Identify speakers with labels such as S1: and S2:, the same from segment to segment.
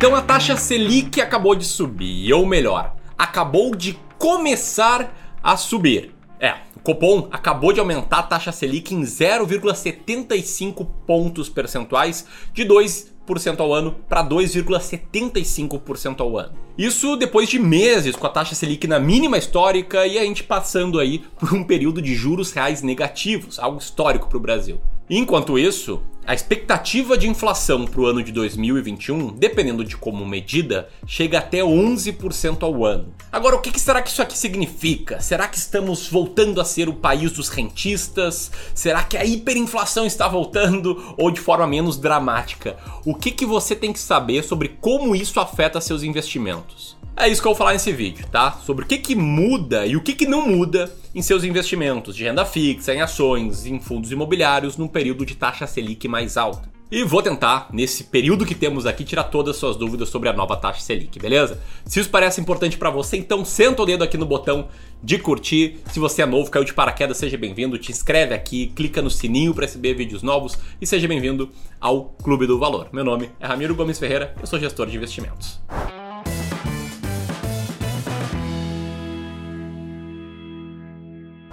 S1: Então a taxa Selic acabou de subir, ou melhor, acabou de começar a subir. É, o Copom acabou de aumentar a taxa Selic em 0,75 pontos percentuais de 2 ao ano para 2,75% ao ano. Isso depois de meses com a taxa Selic na mínima histórica e a gente passando aí por um período de juros reais negativos, algo histórico para o Brasil. Enquanto isso, a expectativa de inflação para o ano de 2021, dependendo de como medida, chega até 11% ao ano. Agora, o que será que isso aqui significa? Será que estamos voltando a ser o país dos rentistas? Será que a hiperinflação está voltando? Ou de forma menos dramática? O que, que você tem que saber sobre como isso afeta seus investimentos? É isso que eu vou falar nesse vídeo, tá? Sobre o que, que muda e o que, que não muda em seus investimentos de renda fixa, em ações, em fundos imobiliários, num período de taxa Selic mais alta. E vou tentar, nesse período que temos aqui, tirar todas as suas dúvidas sobre a nova taxa Selic, beleza? Se isso parece importante para você, então senta o dedo aqui no botão de curtir. Se você é novo, caiu de paraquedas, seja bem-vindo. Te inscreve aqui, clica no sininho para receber vídeos novos e seja bem-vindo ao Clube do Valor. Meu nome é Ramiro Gomes Ferreira, eu sou gestor de investimentos.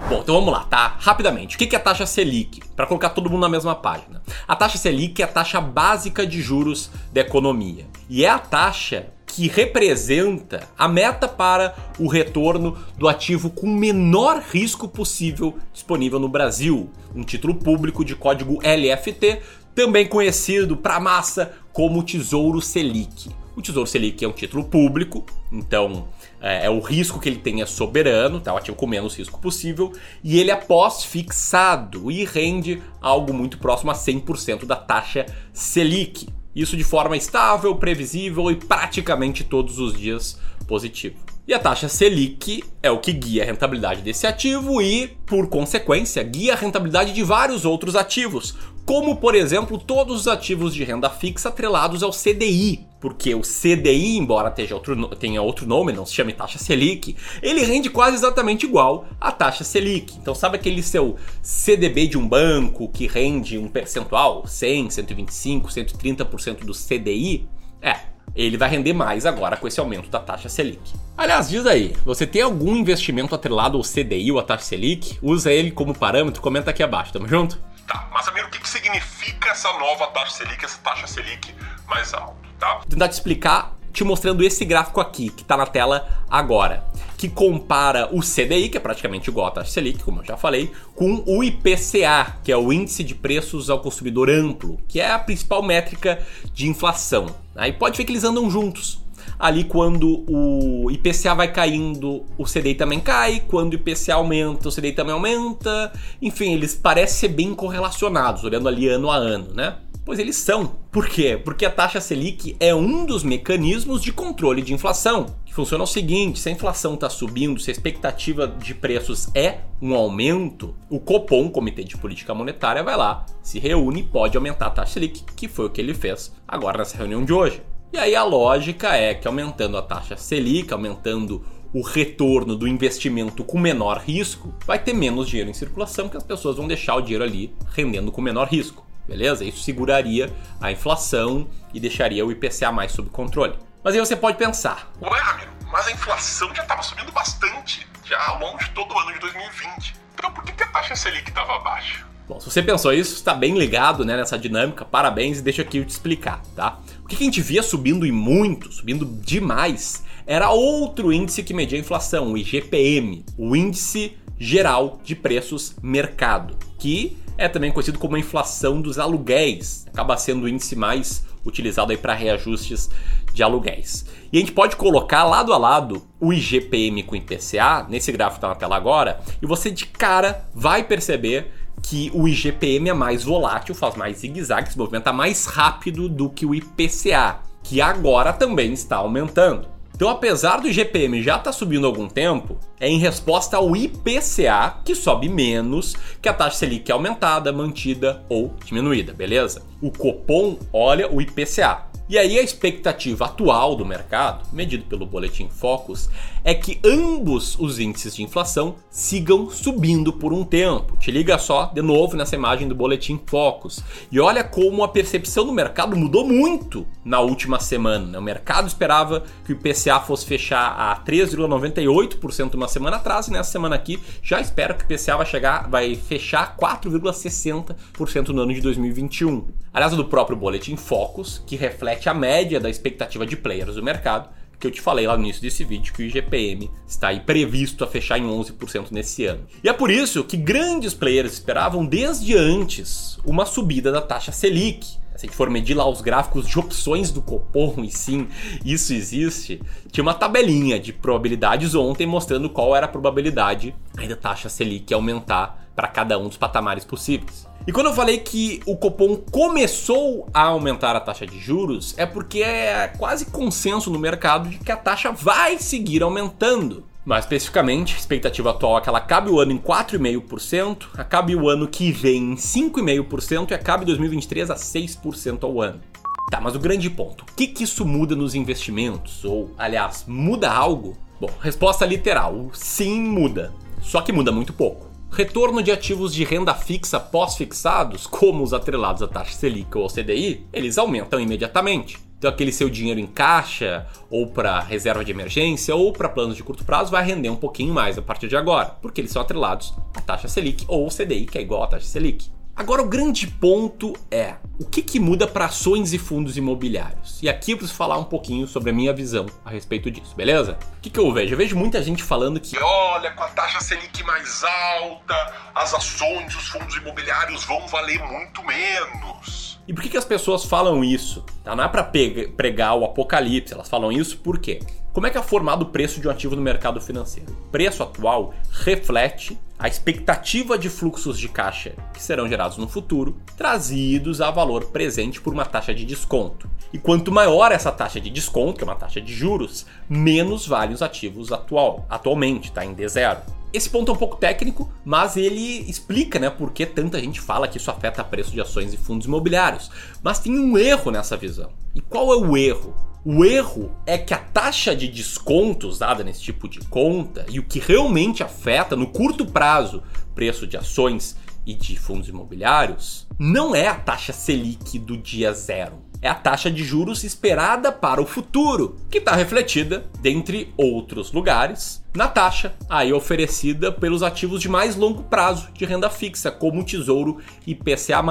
S1: Bom, então vamos lá, tá? Rapidamente. O que é a taxa Selic? Para colocar todo mundo na mesma página. A taxa Selic é a taxa básica de juros da economia. E é a taxa que representa a meta para o retorno do ativo com menor risco possível disponível no Brasil. Um título público de código LFT, também conhecido para a massa como Tesouro Selic. O Tesouro Selic é um título público, então é, é, o risco que ele tem é soberano, tá? o ativo com menos risco possível, e ele é pós-fixado e rende algo muito próximo a 100% da taxa Selic. Isso de forma estável, previsível e praticamente todos os dias positivo. E a taxa Selic é o que guia a rentabilidade desse ativo e, por consequência, guia a rentabilidade de vários outros ativos, como por exemplo todos os ativos de renda fixa atrelados ao CDI, porque o CDI, embora outro, tenha outro nome, não se chame taxa Selic, ele rende quase exatamente igual à taxa Selic. Então sabe aquele seu CDB de um banco que rende um percentual, 100, 125, 130% do CDI? É, ele vai render mais agora com esse aumento da taxa Selic. Aliás, diz aí, você tem algum investimento atrelado ao CDI ou à taxa Selic? Usa ele como parâmetro, comenta aqui abaixo, tamo junto?
S2: Tá, mas amigo, o que, que significa essa nova taxa Selic, essa taxa Selic mais alta, Vou
S1: tentar te explicar te mostrando esse gráfico aqui, que está na tela agora, que compara o CDI, que é praticamente igual à taxa Selic, como eu já falei, com o IPCA, que é o Índice de Preços ao Consumidor Amplo, que é a principal métrica de inflação. Aí pode ver que eles andam juntos ali quando o IPCA vai caindo, o CDI também cai, quando o IPCA aumenta, o CDI também aumenta. Enfim, eles parecem ser bem correlacionados, olhando ali ano a ano, né? Pois eles são. Por quê? Porque a taxa Selic é um dos mecanismos de controle de inflação. Que funciona o seguinte: se a inflação está subindo, se a expectativa de preços é um aumento, o Copom, Comitê de Política Monetária, vai lá, se reúne e pode aumentar a taxa Selic, que foi o que ele fez agora nessa reunião de hoje. E aí a lógica é que aumentando a taxa Selic, aumentando o retorno do investimento com menor risco, vai ter menos dinheiro em circulação, que as pessoas vão deixar o dinheiro ali rendendo com menor risco. Beleza? Isso seguraria a inflação e deixaria o IPCA mais sob controle. Mas aí você pode pensar:
S2: Ué, Ramiro, mas a inflação já estava subindo bastante, já ao longo de todo o ano de 2020. Então por que a taxa Selic estava baixa?
S1: Bom, se você pensou isso, está bem ligado né, nessa dinâmica, parabéns e deixa aqui eu te explicar, tá? O que a gente via subindo e muito, subindo demais, era outro índice que media a inflação, o IGPM, o Índice Geral de Preços Mercado, que é também conhecido como a inflação dos aluguéis, acaba sendo o índice mais utilizado aí para reajustes de aluguéis. E a gente pode colocar lado a lado o IGPM com o IPCA, nesse gráfico que está na tela agora, e você de cara vai perceber que o IGPM é mais volátil, faz mais zigue-zague, se movimenta mais rápido do que o IPCA, que agora também está aumentando. Então, apesar do IGPM já estar tá subindo há algum tempo, é em resposta ao IPCA que sobe menos que a taxa Selic é aumentada, mantida ou diminuída, beleza? O Copom olha o IPCA. E aí a expectativa atual do mercado, medido pelo boletim Focus, é que ambos os índices de inflação sigam subindo por um tempo. Te liga só de novo nessa imagem do boletim Focus. E olha como a percepção do mercado mudou muito na última semana. Né? O mercado esperava que o IPCA fosse fechar a 3,98% uma semana atrás e nessa semana aqui já espera que o IPCA vai chegar, vai fechar 4,60% no ano de 2021. Aliás, do próprio boletim Focus, que reflete a média da expectativa de players do mercado, que eu te falei lá no início desse vídeo que o IGPM está aí previsto a fechar em 11% nesse ano. E é por isso que grandes players esperavam desde antes uma subida da taxa Selic. Se a gente for medir lá os gráficos de opções do Copom, e sim, isso existe, tinha uma tabelinha de probabilidades ontem mostrando qual era a probabilidade da taxa Selic aumentar para cada um dos patamares possíveis. E quando eu falei que o Copom começou a aumentar a taxa de juros, é porque é quase consenso no mercado de que a taxa vai seguir aumentando. Mais especificamente, a expectativa atual é que ela acabe o ano em 4,5%, acabe o ano que vem em 5,5% e acabe 2023 a 6% ao ano. Tá, mas o grande ponto, o que, que isso muda nos investimentos? Ou, aliás, muda algo? Bom, resposta literal, sim muda. Só que muda muito pouco. Retorno de ativos de renda fixa pós-fixados, como os atrelados à taxa Selic ou CDI, eles aumentam imediatamente. Então aquele seu dinheiro em caixa, ou para reserva de emergência, ou para planos de curto prazo, vai render um pouquinho mais a partir de agora, porque eles são atrelados à taxa Selic ou CDI, que é igual à taxa Selic. Agora o grande ponto é o que, que muda para ações e fundos imobiliários. E aqui eu preciso falar um pouquinho sobre a minha visão a respeito disso, beleza? O que, que eu vejo? Eu vejo muita gente falando que
S2: olha, com a taxa Selic mais alta, as ações, os fundos imobiliários vão valer muito menos.
S1: E por que, que as pessoas falam isso? Tá? Não é para pregar o apocalipse, elas falam isso por quê? Como é que é formado o preço de um ativo no mercado financeiro? O preço atual reflete a expectativa de fluxos de caixa que serão gerados no futuro, trazidos a valor presente por uma taxa de desconto. E quanto maior essa taxa de desconto, que é uma taxa de juros, menos vale os ativos atual, atualmente, tá em D0. Esse ponto é um pouco técnico, mas ele explica, né, por que tanta gente fala que isso afeta preço de ações e fundos imobiliários. Mas tem um erro nessa visão. E qual é o erro? O erro é que a taxa de descontos dada nesse tipo de conta e o que realmente afeta no curto prazo preço de ações e de fundos imobiliários não é a taxa Selic do dia zero. É a taxa de juros esperada para o futuro, que está refletida, dentre outros lugares, na taxa aí oferecida pelos ativos de mais longo prazo de renda fixa, como o Tesouro IPCA+,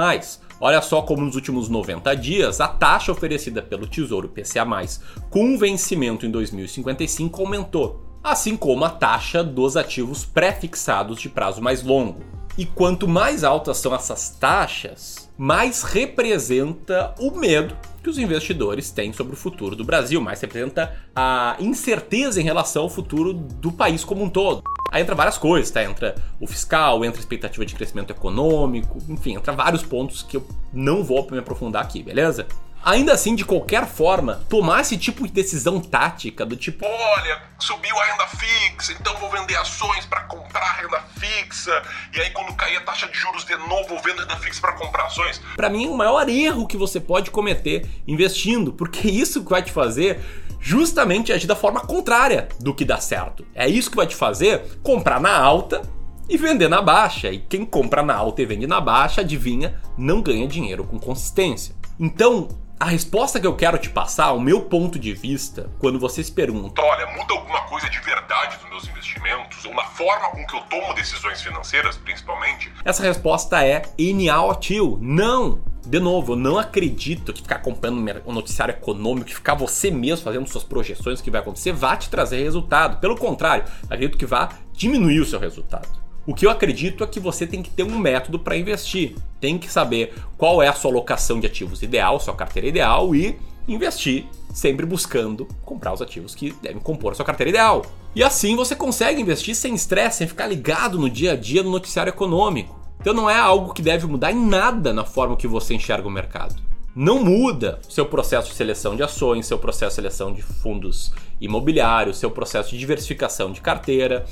S1: Olha só como nos últimos 90 dias a taxa oferecida pelo Tesouro PCA+, com vencimento em 2055 aumentou, assim como a taxa dos ativos pré-fixados de prazo mais longo. E quanto mais altas são essas taxas, mais representa o medo que os investidores têm sobre o futuro do Brasil, mais representa a incerteza em relação ao futuro do país como um todo. Aí entra várias coisas, tá? Entra o fiscal, entra a expectativa de crescimento econômico, enfim, entra vários pontos que eu não vou me aprofundar aqui, beleza? Ainda assim, de qualquer forma, tomar esse tipo de decisão tática do tipo,
S2: olha, subiu a renda fixa, então vou vender ações para comprar renda fixa, e aí quando cair a taxa de juros de novo, vou vender renda fixa para comprar ações.
S1: Para mim, o maior erro que você pode cometer investindo, porque isso que vai te fazer justamente agir da forma contrária do que dá certo. É isso que vai te fazer comprar na alta e vender na baixa. E quem compra na alta e vende na baixa, adivinha, não ganha dinheiro com consistência. Então, a resposta que eu quero te passar, o meu ponto de vista, quando vocês perguntam:
S2: Olha, muda alguma coisa de verdade nos meus investimentos, ou na forma com que eu tomo decisões financeiras, principalmente?
S1: Essa resposta é NAOTIL. Não! De novo, eu não acredito que ficar acompanhando o noticiário econômico, que ficar você mesmo fazendo suas projeções do que vai acontecer, vai te trazer resultado. Pelo contrário, acredito que vai diminuir o seu resultado. O que eu acredito é que você tem que ter um método para investir. Tem que saber qual é a sua alocação de ativos ideal, sua carteira ideal e investir sempre buscando comprar os ativos que devem compor a sua carteira ideal. E assim você consegue investir sem estresse, sem ficar ligado no dia a dia no noticiário econômico. Então não é algo que deve mudar em nada na forma que você enxerga o mercado. Não muda seu processo de seleção de ações, seu processo de seleção de fundos imobiliários, seu processo de diversificação de carteira.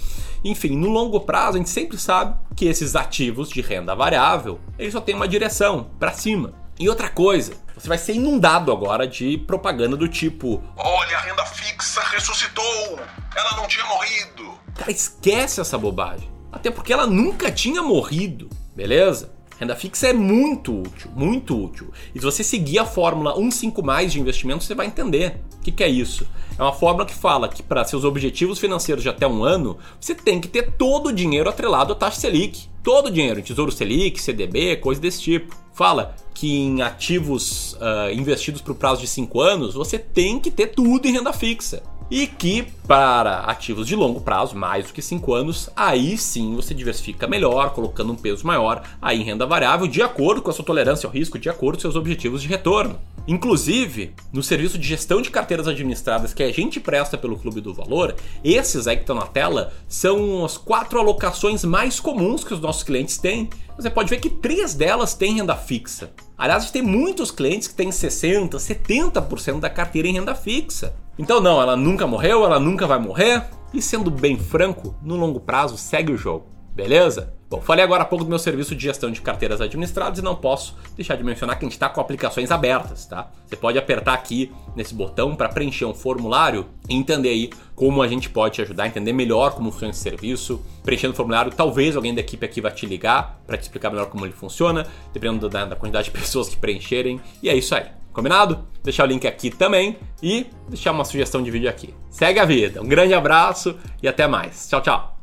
S1: Enfim, no longo prazo a gente sempre sabe que esses ativos de renda variável, eles só têm uma direção, para cima. E outra coisa, você vai ser inundado agora de propaganda do tipo:
S2: Olha, a renda fixa ressuscitou! Ela não tinha morrido!
S1: Cara, esquece essa bobagem. Até porque ela nunca tinha morrido, beleza? Renda fixa é muito útil, muito útil. E se você seguir a fórmula 155 mais de investimento, você vai entender. O que, que é isso? É uma fórmula que fala que para seus objetivos financeiros de até um ano, você tem que ter todo o dinheiro atrelado à taxa Selic. Todo o dinheiro, Tesouro Selic, CDB, coisa desse tipo. Fala que em ativos uh, investidos por prazo de 5 anos, você tem que ter tudo em renda fixa. E que para ativos de longo prazo, mais do que 5 anos, aí sim você diversifica melhor, colocando um peso maior aí em renda variável, de acordo com a sua tolerância ao risco, de acordo com seus objetivos de retorno. Inclusive, no serviço de gestão de carteiras administradas que a gente presta pelo Clube do Valor, esses aí que estão na tela são as quatro alocações mais comuns que os nossos clientes têm. Você pode ver que três delas têm renda fixa. Aliás, a gente tem muitos clientes que têm 60%, 70% da carteira em renda fixa. Então, não, ela nunca morreu, ela nunca vai morrer. E sendo bem franco, no longo prazo segue o jogo, beleza? Bom, falei agora há pouco do meu serviço de gestão de carteiras administradas e não posso deixar de mencionar que a gente está com aplicações abertas, tá? Você pode apertar aqui nesse botão para preencher um formulário e entender aí como a gente pode te ajudar a entender melhor como funciona esse serviço. Preenchendo o formulário, talvez alguém da equipe aqui vai te ligar para te explicar melhor como ele funciona, dependendo da quantidade de pessoas que preencherem. E é isso aí. Combinado? Deixar o link aqui também e deixar uma sugestão de vídeo aqui. Segue a vida. Um grande abraço e até mais. Tchau, tchau.